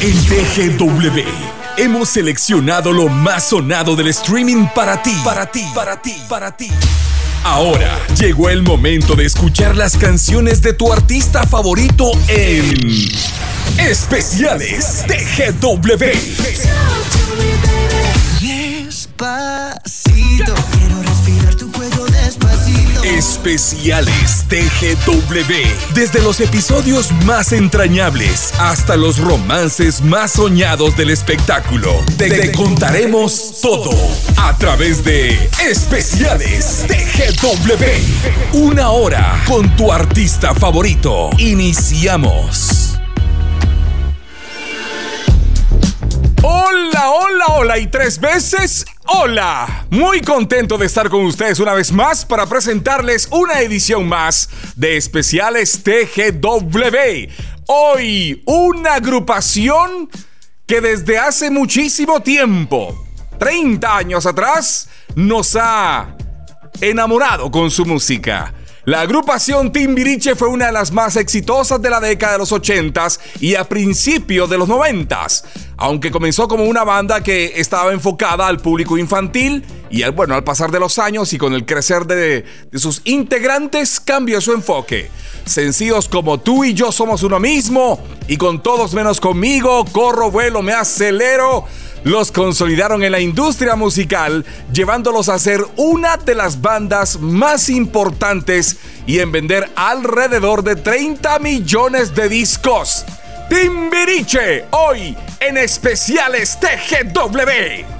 En TGW hemos seleccionado lo más sonado del streaming para ti, para ti, para ti, para ti. Ahora llegó el momento de escuchar las canciones de tu artista favorito en Especiales TGW. Despacito, quiero Especiales TGW. Desde los episodios más entrañables hasta los romances más soñados del espectáculo. Te, te contaremos todo a través de Especiales TGW. Una hora con tu artista favorito. Iniciamos. Hola, hola, hola y tres veces hola. Muy contento de estar con ustedes una vez más para presentarles una edición más de especiales TGW. Hoy una agrupación que desde hace muchísimo tiempo, 30 años atrás, nos ha enamorado con su música. La agrupación Timbiriche fue una de las más exitosas de la década de los 80s y a principios de los 90s, aunque comenzó como una banda que estaba enfocada al público infantil y al, bueno, al pasar de los años y con el crecer de, sus integrantes cambió su enfoque. Sencillos como tú y yo somos uno mismo y con todos menos conmigo, corro, vuelo, me acelero los consolidaron en la industria musical, llevándolos a ser una de las bandas más importantes y en vender alrededor de 30 millones de discos. Timbiriche, hoy en especiales TGW.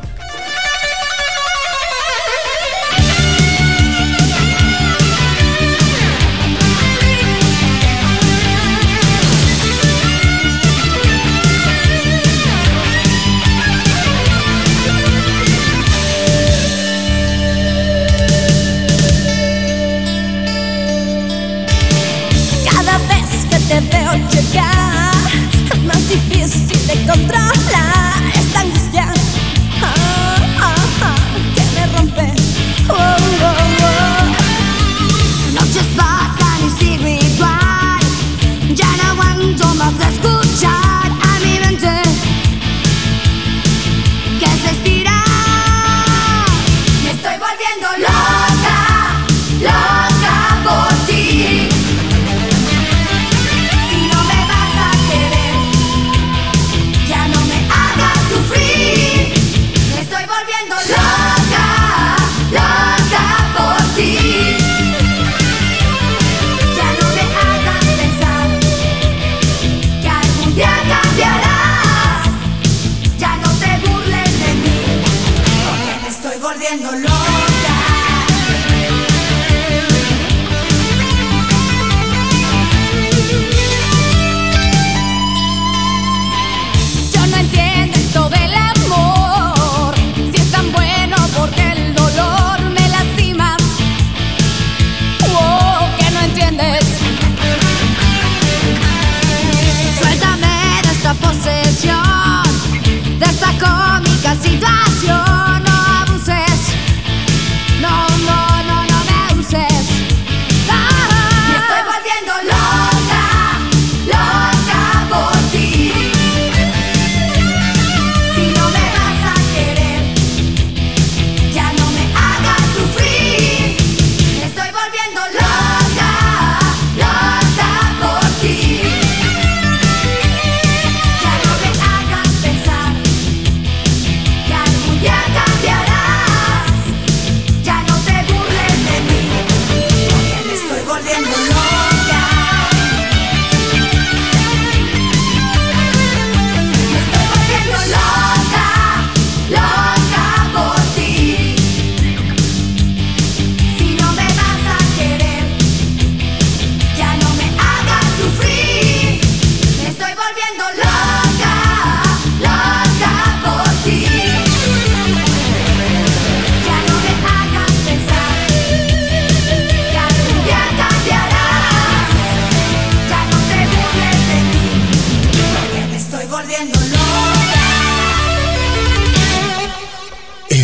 te veo llegar, más difícil de controlar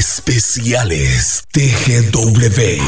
Especiales TGW.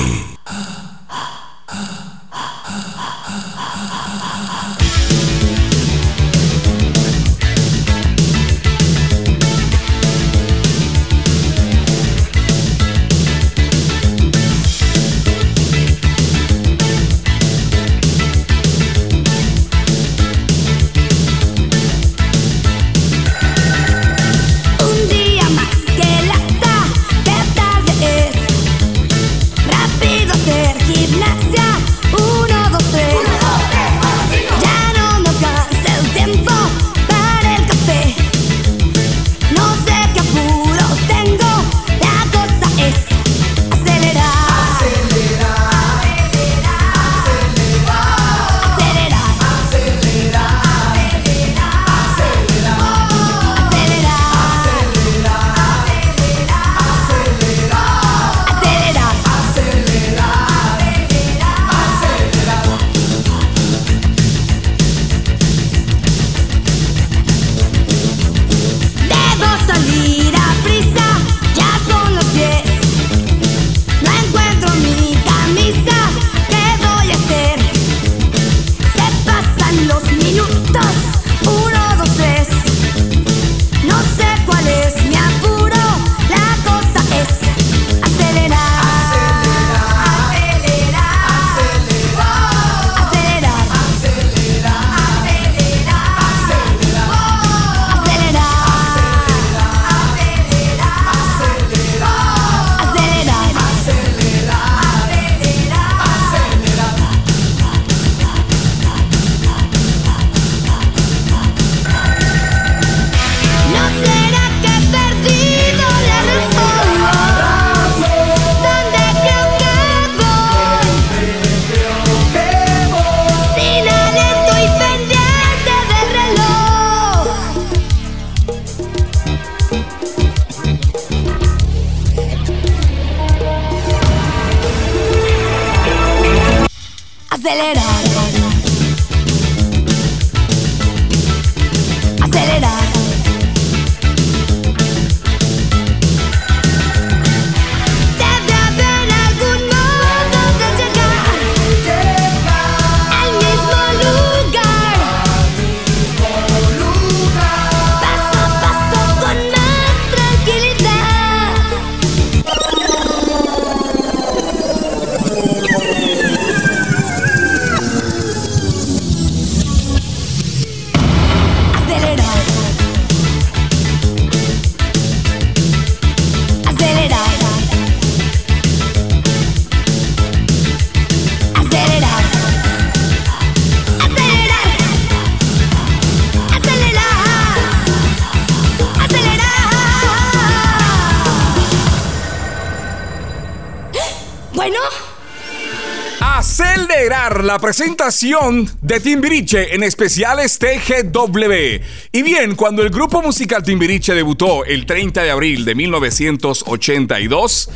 La presentación de Timbiriche en especiales TGW. Y bien, cuando el grupo musical Timbiriche debutó el 30 de abril de 1982,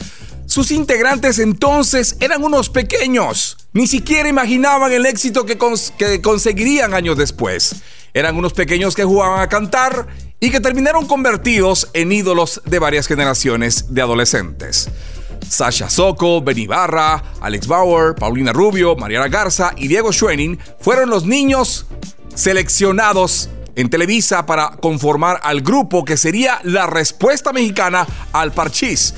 sus integrantes entonces eran unos pequeños. Ni siquiera imaginaban el éxito que conseguirían años después. Eran unos pequeños que jugaban a cantar y que terminaron convertidos en ídolos de varias generaciones de adolescentes. Sasha Sokol, Benny Barra, Alex Bauer, Paulina Rubio, Mariana Garza y Diego Schwenning fueron los niños seleccionados en Televisa para conformar al grupo que sería la respuesta mexicana al Parchís.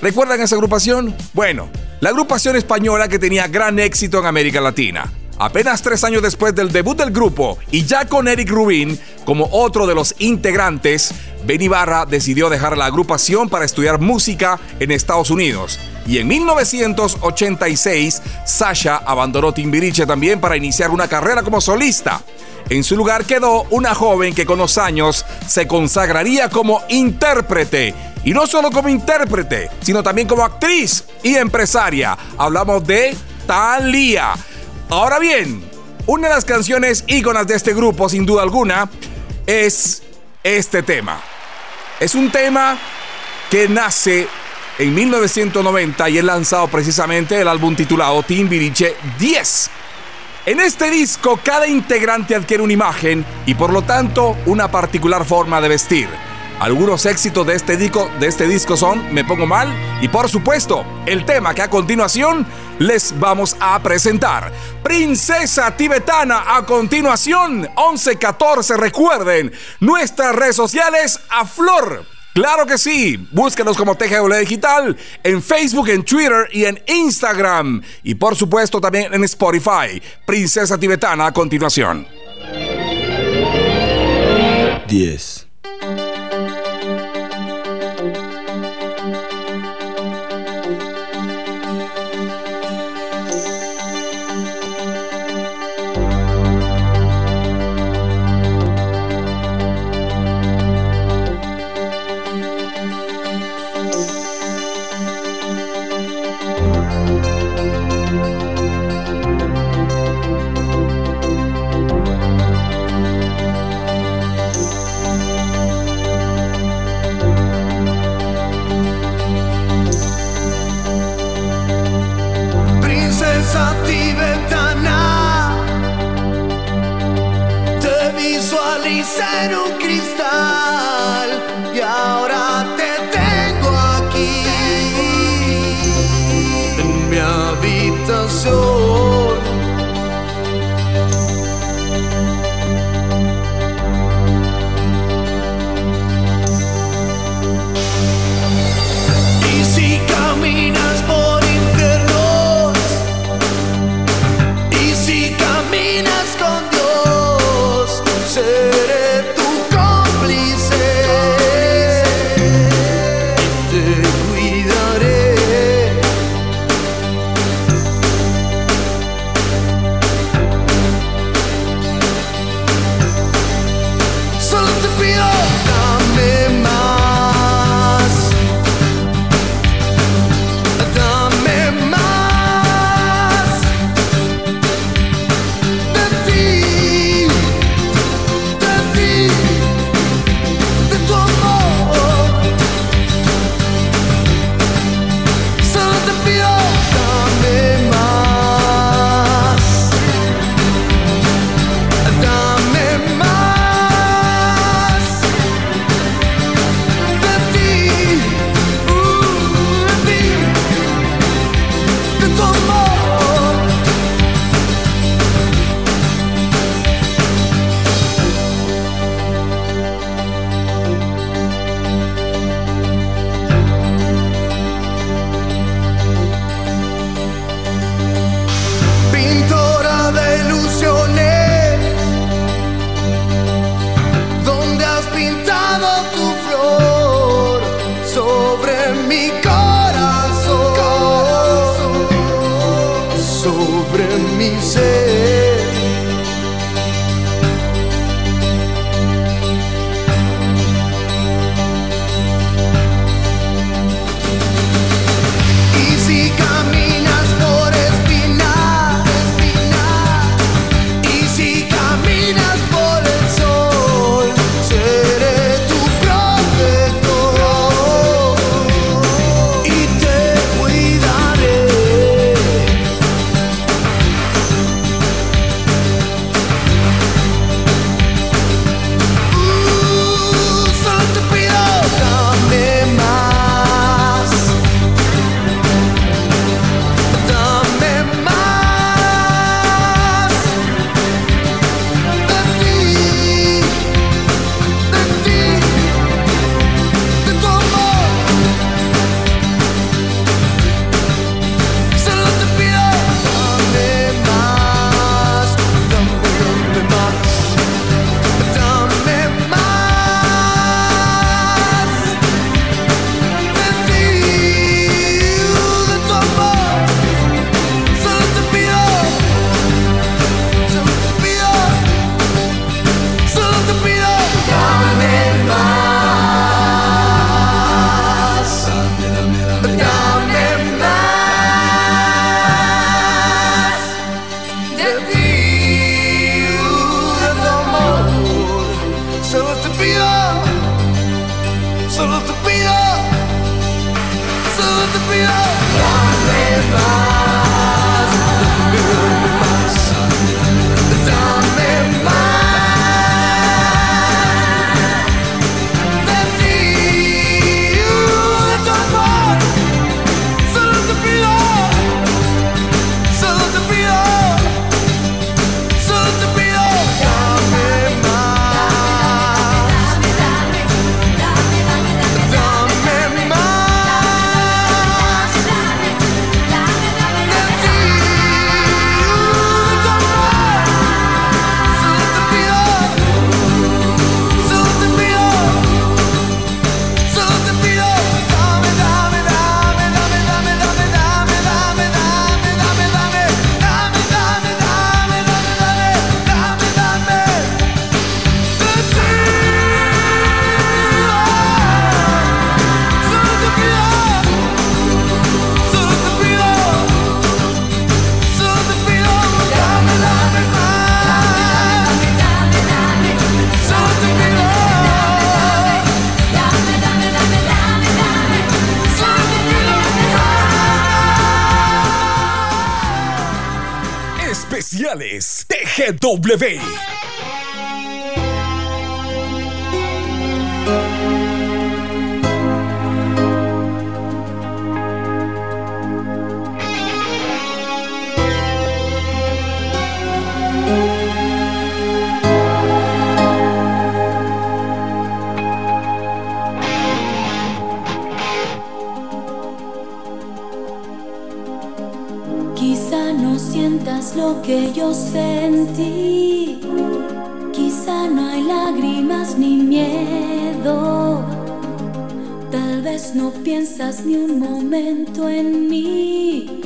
¿Recuerdan esa agrupación? Bueno, la agrupación española que tenía gran éxito en América Latina. Apenas tres años después del debut del grupo y ya con Eric Rubin como otro de los integrantes, Benny Barra decidió dejar la agrupación para estudiar música en Estados Unidos. Y en 1986, Sasha abandonó Timbiriche también para iniciar una carrera como solista. En su lugar quedó una joven que con los años se consagraría como intérprete. Y no solo como intérprete, sino también como actriz y empresaria. Hablamos de Thalia. Ahora bien, una de las canciones íconas de este grupo, sin duda alguna, es este tema. Es un tema que nace en 1990 y es lanzado precisamente el álbum titulado Timbiriche 10. En este disco cada integrante adquiere una imagen y por lo tanto una particular forma de vestir. Algunos éxitos de este, disco, de este disco son Me Pongo Mal y por supuesto el tema que a continuación les vamos a presentar. Princesa Tibetana a continuación 1114 recuerden nuestras redes sociales a flor. Claro que sí, búsquenos como TGW Digital en Facebook, en Twitter y en Instagram. Y por supuesto también en Spotify. Princesa Tibetana a continuación. 10. sobre mim ser. goodbye. GW. Lo que yo sentí. Quizá no hay lágrimas ni miedo. Tal vez no piensas ni un momento en mí.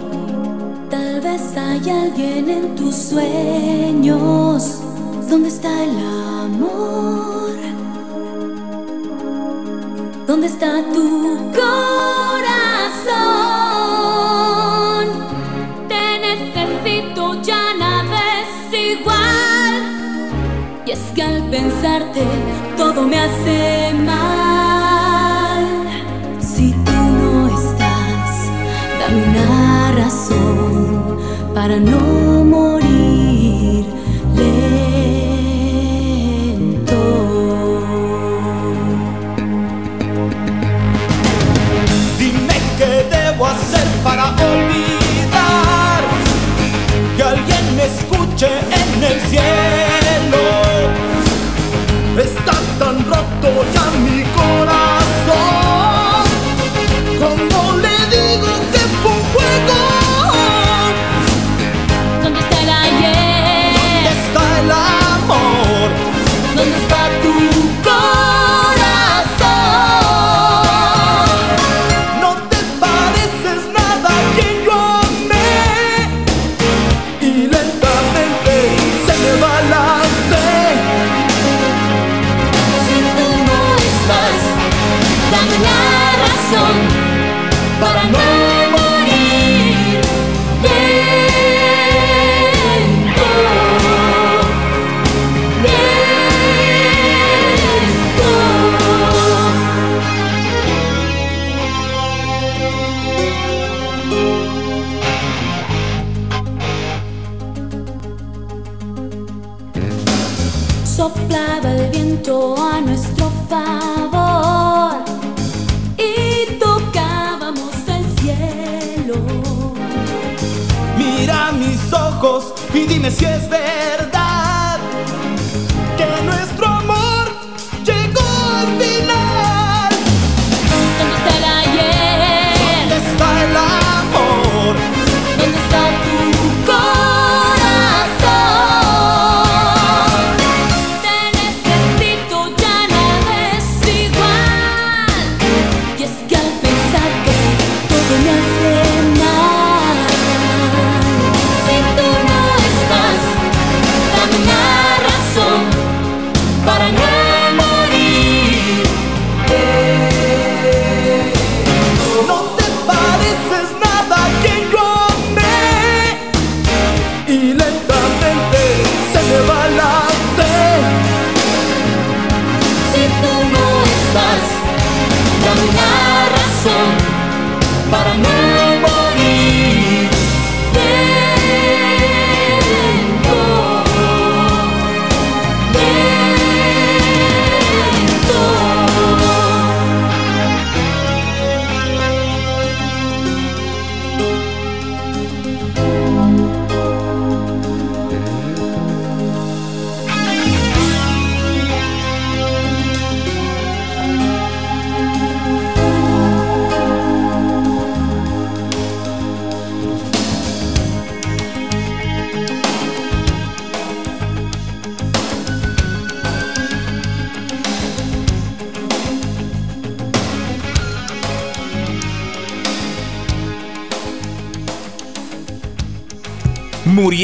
Tal vez hay alguien en tus sueños. ¿Dónde está el amor? ¿Dónde está tu corazón? Que al pensarte todo me hace mal. Si tú no estás, dame una razón para no morir lento. Dime qué debo hacer para olvidar que alguien me escuche en el cielo. Está tan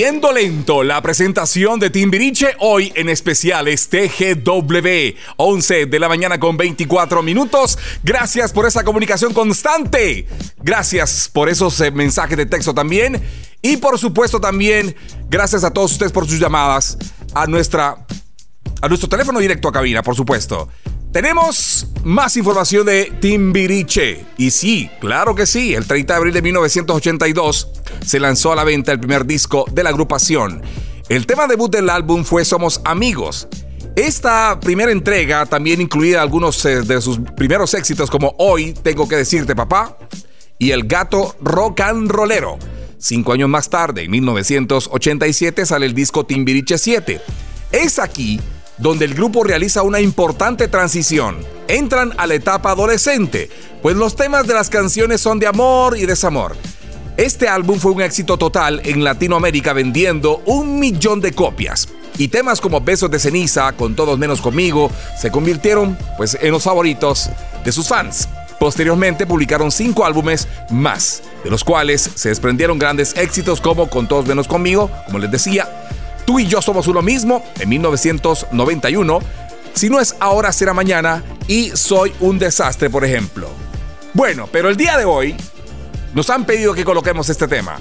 Muriendo lento, la presentación de Timbiriche hoy en especiales TGW, 11 de la mañana con 24 minutos. Gracias por esa comunicación constante. Gracias por esos eh, mensajes de texto también. Y por supuesto también, gracias a todos ustedes por sus llamadas a nuestra a nuestro teléfono directo a cabina, por supuesto. Tenemos más información de Timbiriche. Y sí, claro que sí, el 30 de abril de 1982 se lanzó a la venta el primer disco de la agrupación. El tema debut del álbum fue Somos Amigos. Esta primera entrega también incluía algunos eh, de sus primeros éxitos como Hoy tengo que decirte papá y El gato rock and rollero. Cinco años más tarde, en 1987, sale el disco Timbiriche 7. Es aquí donde el grupo realiza una importante transición. Entran a la etapa adolescente, pues los temas de las canciones son de amor y desamor. Este álbum fue un éxito total en Latinoamérica vendiendo un millón de copias. y temas como Besos de ceniza, Con todos menos conmigo, se convirtieron pues en los favoritos de sus fans. Posteriormente publicaron cinco álbumes más, de los cuales se desprendieron grandes éxitos como Con todos menos conmigo, como les decía, Tú y yo somos uno mismo en 1991, Si no es ahora será mañana y Soy un desastre, por ejemplo. Bueno, pero el día de hoy nos han pedido que coloquemos este tema.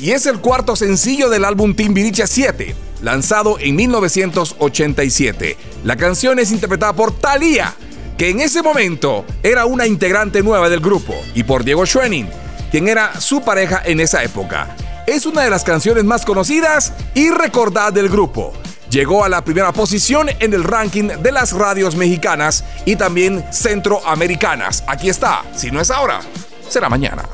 Y es el cuarto sencillo del álbum Timbiriche 7, lanzado en 1987. La canción es interpretada por Thalía, que en ese momento era una integrante nueva del grupo, y por Diego Schwenning, quien era su pareja en esa época. Es una de las canciones más conocidas y recordadas del grupo. Llegó a la primera posición en el ranking de las radios mexicanas y también centroamericanas. Aquí está, si no es ahora, será mañana.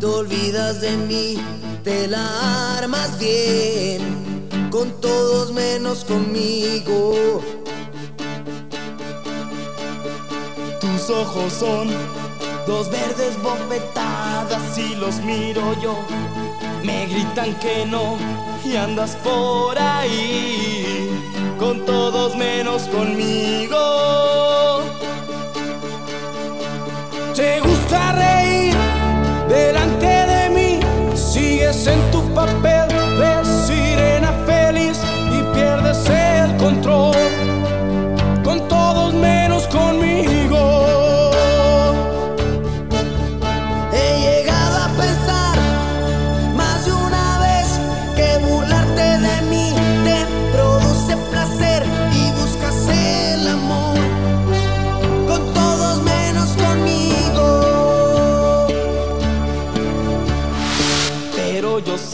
Te olvidas de mí, te la armas bien. con todos menos conmigo. Tus ojos son dos verdes bofetadas y los miro yo. Me gritan que no y andas por ahí con todos menos conmigo.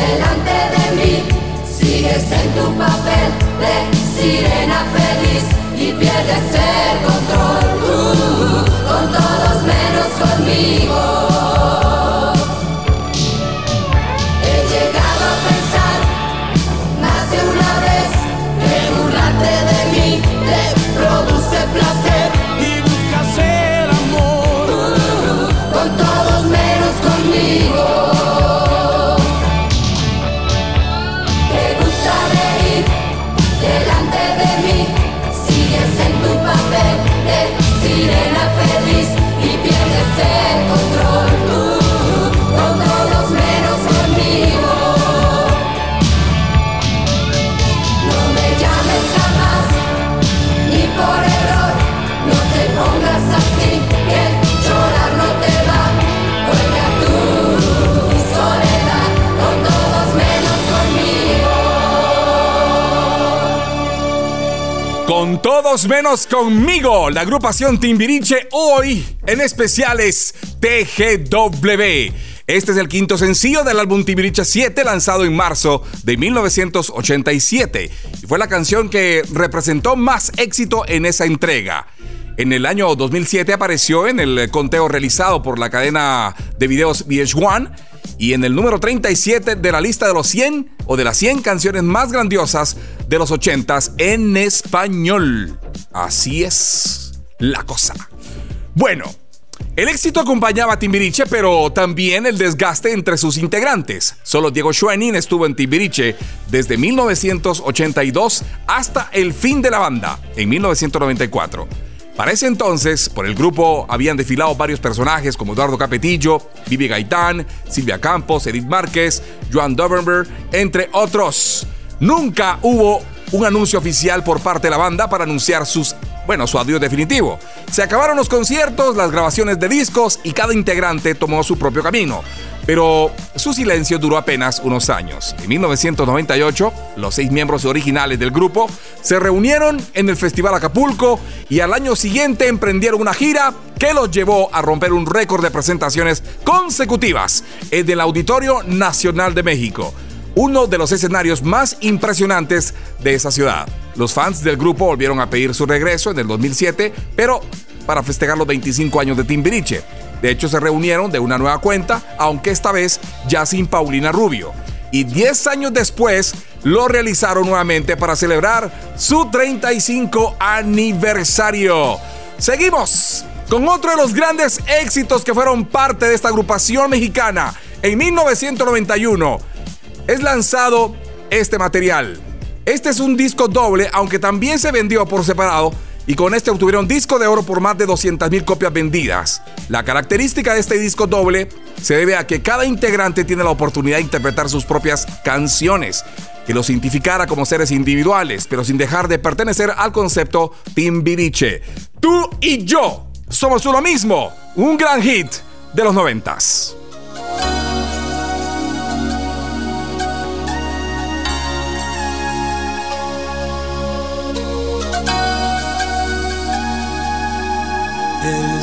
Delante de mí, sigues en tu papel de sirena feliz y pierdes el control. Uh, con todos menos conmigo. He llegado a pensar más una vez que burlarte de mí Con todos menos conmigo, la agrupación Timbiriche hoy en especiales TGW. Este es el quinto sencillo del álbum Timbiriche 7 lanzado en marzo de 1987 y fue la canción que representó más éxito en esa entrega. En el año 2007 apareció en el conteo realizado por la cadena de videos VH1 y en el número 37 de la lista de los 100 o de las 100 canciones más grandiosas de los 80s en español. Así es la cosa. Bueno, el éxito acompañaba a Timbiriche, pero también el desgaste entre sus integrantes. Solo Diego Schwenning estuvo en Timbiriche desde 1982 hasta el fin de la banda, en 1994. Para ese entonces, por el grupo habían desfilado varios personajes como Eduardo Capetillo, Vivi Gaitán, Silvia Campos, Edith Márquez, Joan Dovenberg, entre otros. Nunca hubo un anuncio oficial por parte de la banda para anunciar sus, bueno, su adiós definitivo. Se acabaron los conciertos, las grabaciones de discos y cada integrante tomó su propio camino. Pero su silencio duró apenas unos años. En 1998, los seis miembros originales del grupo se reunieron en el Festival Acapulco y al año siguiente emprendieron una gira que los llevó a romper un récord de presentaciones consecutivas en el Auditorio Nacional de México uno de los escenarios más impresionantes de esa ciudad. Los fans del grupo volvieron a pedir su regreso en el 2007, pero para festejar los 25 años de Timbiriche. De hecho, se reunieron de una nueva cuenta, aunque esta vez ya sin Paulina Rubio. Y 10 años después lo realizaron nuevamente para celebrar su 35 aniversario. Seguimos con otro de los grandes éxitos que fueron parte de esta agrupación mexicana. En 1991 es lanzado este material. Este es un disco doble, aunque también se vendió por separado y con este obtuvieron disco de oro por más de 200.000 copias vendidas. La característica de este disco doble se debe a que cada integrante tiene la oportunidad de interpretar sus propias canciones, que los identificara como seres individuales, pero sin dejar de pertenecer al concepto Timbiriche. Tú y yo somos uno mismo, un gran hit de los noventas.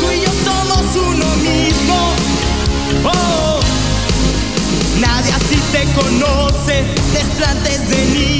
Tú y yo somos uno mismo. Oh, nadie así te conoce, desplantes de niña,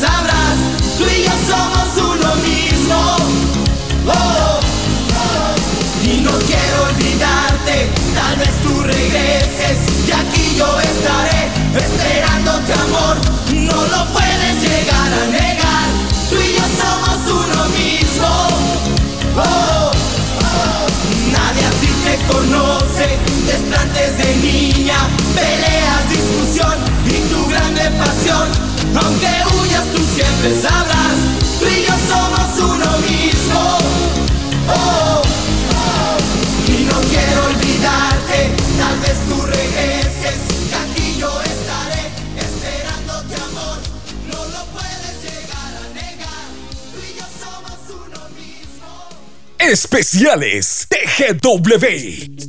sabrás, tú y yo somos uno mismo. Oh, y no quiero olvidarte, tal vez tú regreses y aquí yo estaré esperándote amor. No lo puedes llegar a negar, tú y yo somos uno mismo. Oh, nadie a ti te conoce, desplantes de niña, peleas, discusión y tu grande pasión. Huyas tú y yo somos uno mismo. Oh, y no quiero olvidarte, tal vez tú regreses y aquí yo estaré esperándote amor. No lo puedes llegar a negar, tú y yo somos uno mismo. Especiales TGW.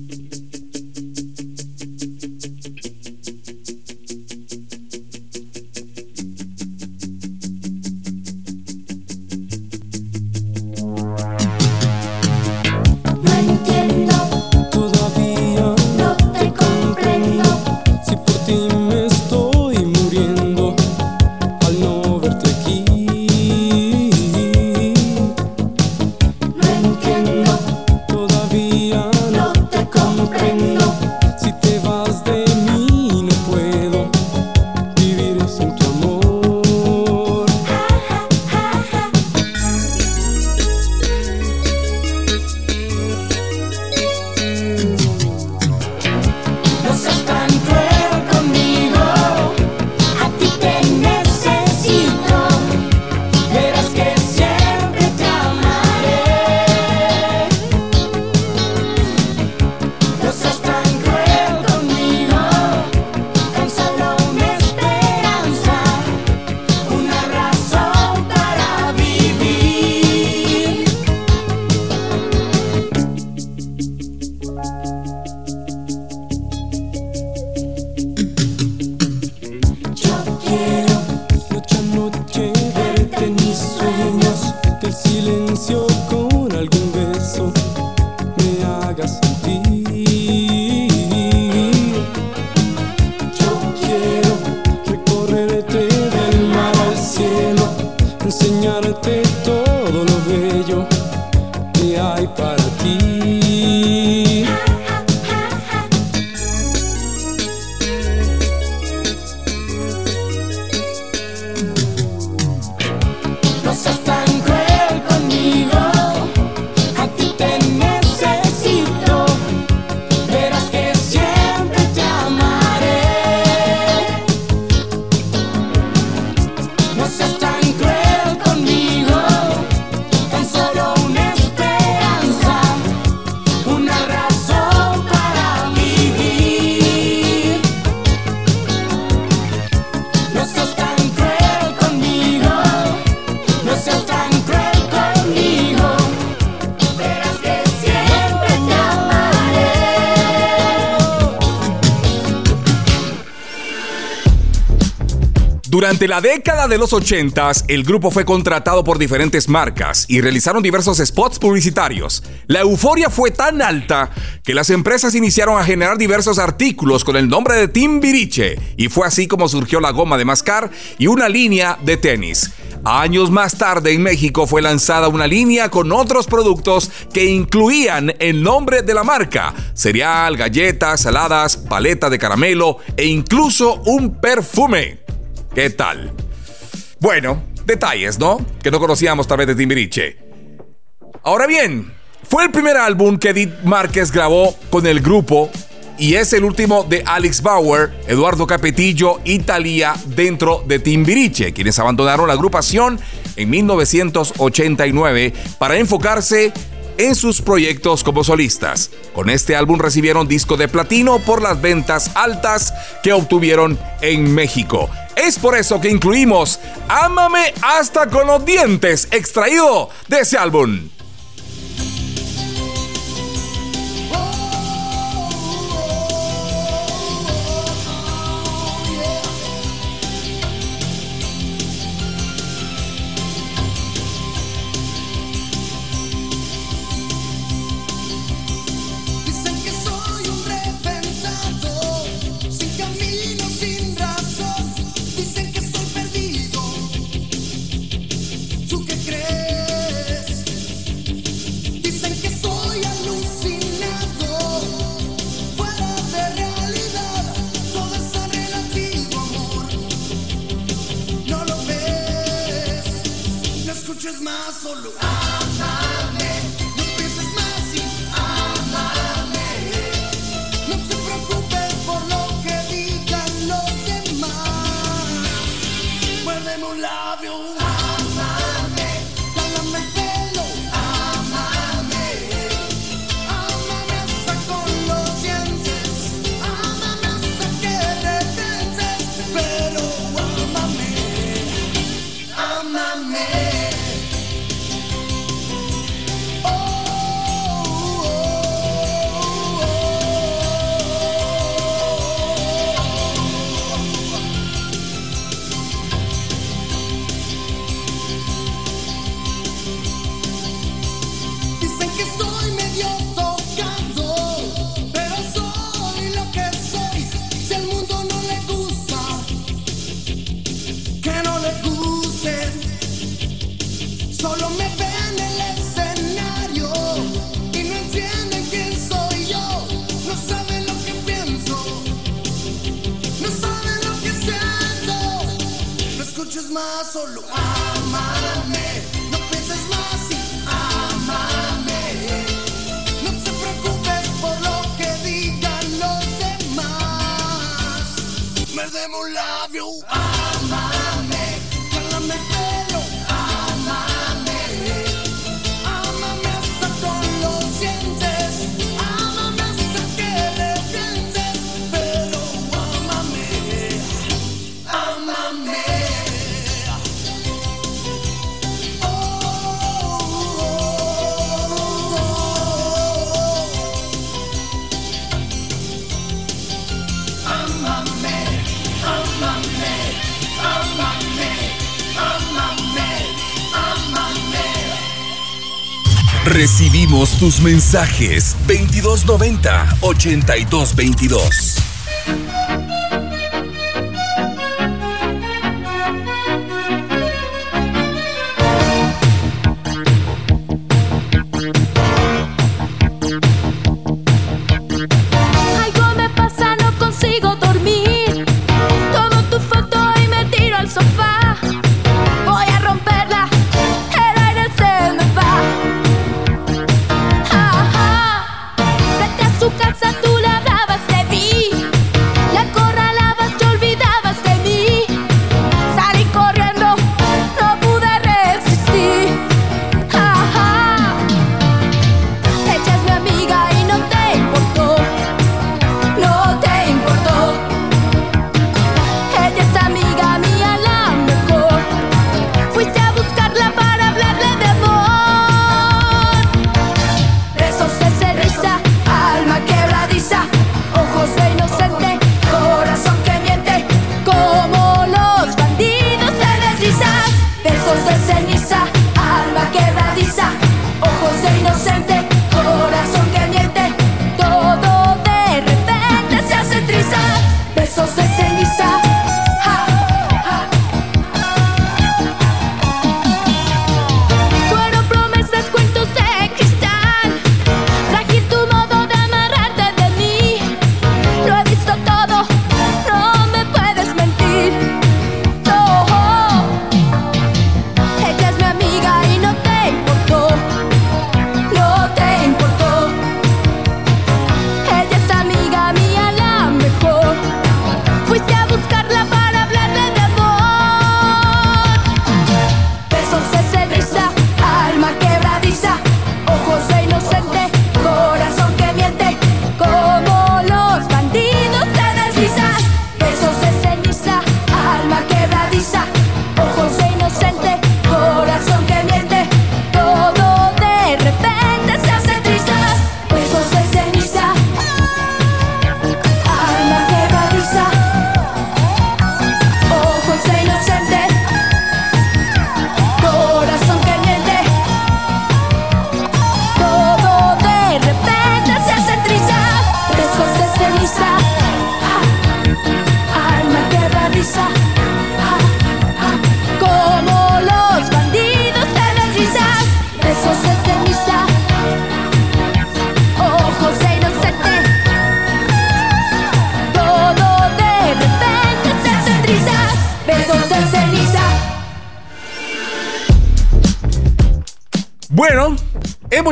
Durante la década de los 80, el grupo fue contratado por diferentes marcas y realizaron diversos spots publicitarios. La euforia fue tan alta que las empresas iniciaron a generar diversos artículos con el nombre de Timbiriche y fue así como surgió la goma de mascar y una línea de tenis. Años más tarde en México fue lanzada una línea con otros productos que incluían el nombre de la marca, cereal, galletas, saladas, paleta de caramelo e incluso un perfume. ¿Qué tal? Bueno, detalles, ¿no? Que no conocíamos tal vez de Timbiriche. Ahora bien, fue el primer álbum que Edith Márquez grabó con el grupo y es el último de Alex Bauer, Eduardo Capetillo y Thalía dentro de Timbiriche, quienes abandonaron la agrupación en 1989 para enfocarse en sus proyectos como solistas. Con este álbum recibieron disco de platino por las ventas altas que obtuvieron en México. Es por eso que incluimos Ámame hasta con los dientes, extraído de ese álbum. Recibimos tus mensajes 2290 8222.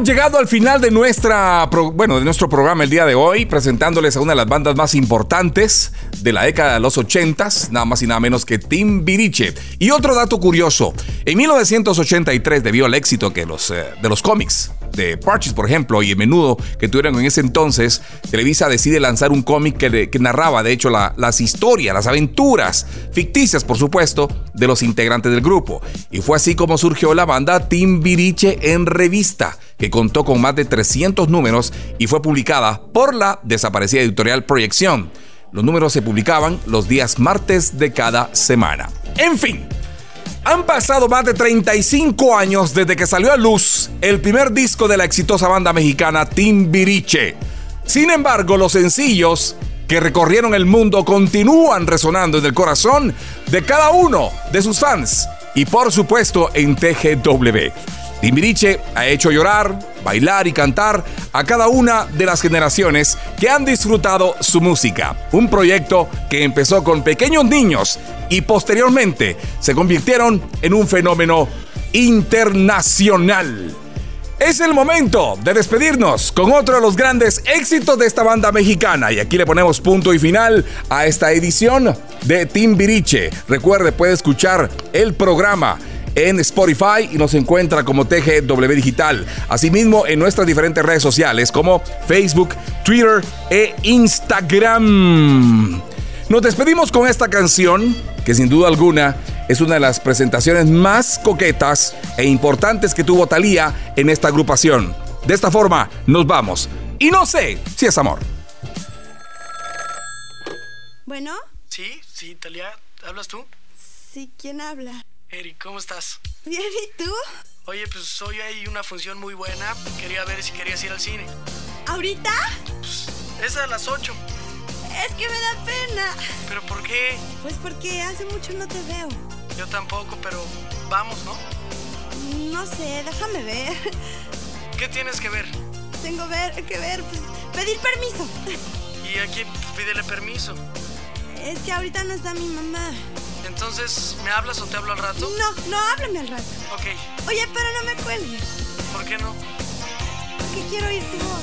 Llegado al final de nuestra bueno, de nuestro programa el día de hoy, presentándoles a una de las bandas más importantes de la década de los 80, nada más y nada menos que Timbiriche. Y otro dato curioso, en 1983, debido al éxito que los, eh, de los cómics de Parches, por ejemplo, y el menudo que tuvieron en ese entonces, Televisa decide lanzar un cómic que, narraba, de hecho, las historias, las aventuras, ficticias, por supuesto, de los integrantes del grupo. Y fue así como surgió la banda Timbiriche en revista, que contó con más de 300 números y fue publicada por la desaparecida editorial Proyección. Los números se publicaban los días martes de cada semana. En fin, han pasado más de 35 años desde que salió a luz el primer disco de la exitosa banda mexicana Timbiriche. Sin embargo, los sencillos que recorrieron el mundo continúan resonando en el corazón de cada uno de sus fans y por supuesto en TGW. Timbiriche ha hecho llorar, bailar y cantar a cada una de las generaciones que han disfrutado su música. Un proyecto que empezó con pequeños niños y posteriormente se convirtieron en un fenómeno internacional. Es el momento de despedirnos con otro de los grandes éxitos de esta banda mexicana y aquí le ponemos punto y final a esta edición de Timbiriche. Recuerde, puede escuchar el programa en Spotify y nos encuentra como TGW Digital. Asimismo, en nuestras diferentes redes sociales como Facebook, Twitter e Instagram. Nos despedimos con esta canción que sin duda alguna es una de las presentaciones más coquetas e importantes que tuvo Thalía en esta agrupación. De esta forma, nos vamos. Y no sé si es amor. Bueno. Sí, sí, Talía, ¿hablas tú? Sí, ¿quién habla? Eric, ¿cómo estás? Bien, ¿y tú? Oye, pues hoy hay una función muy buena. Quería ver si querías ir al cine. ¿Ahorita? Pues es a las 8. Es que me da pena. ¿Pero por qué? Pues porque hace mucho no te veo. Yo tampoco, pero vamos, ¿no? No sé, déjame ver. ¿Qué tienes que ver? Tengo ver, que ver, pues pedir permiso. ¿Y a quién pídele permiso? Es que ahorita no está mi mamá. Entonces, ¿me hablas o te hablo al rato? No, no, háblame al rato. Ok. Oye, pero no me cuelgues. ¿Por qué no? Porque quiero oír tu voz.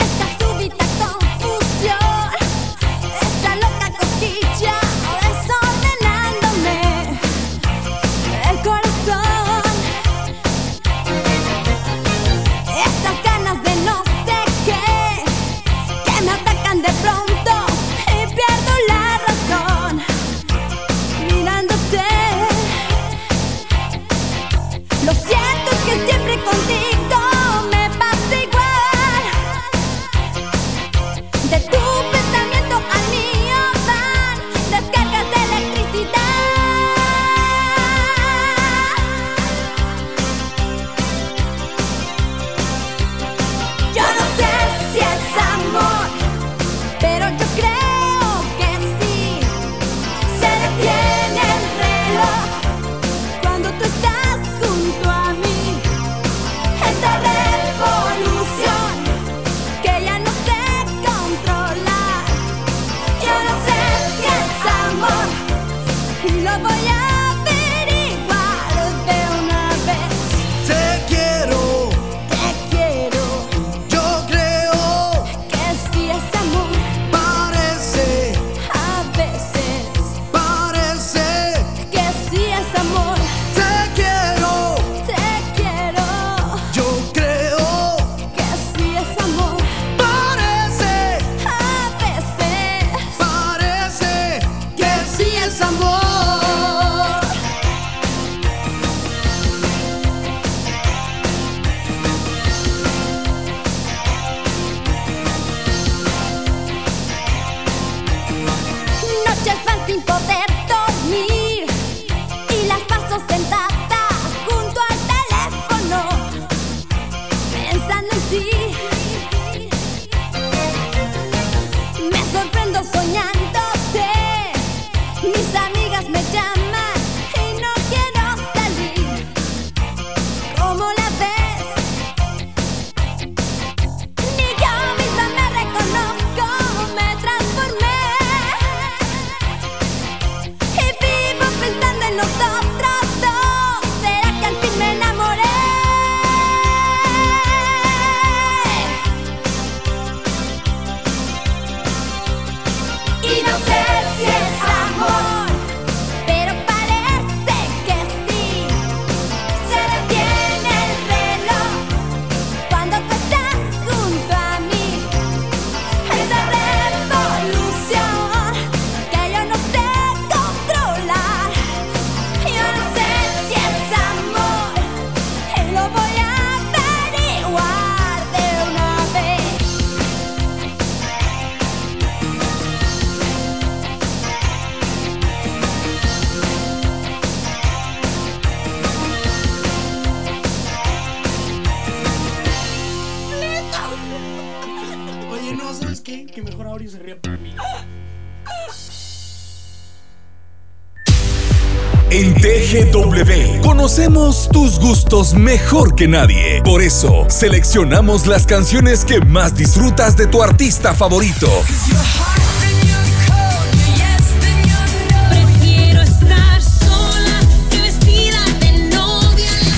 Esta súbita confusión, tus gustos mejor que nadie. Por eso, seleccionamos las canciones que más disfrutas de tu artista favorito.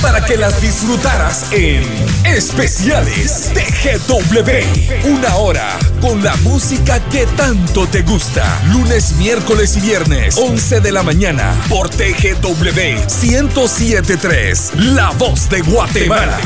Para que las disfrutaras en Especiales TGW. Una hora con la música que tanto te gusta. Lunes, miércoles y viernes, 11 de la mañana, por TGW 1073. La voz de Guatemala.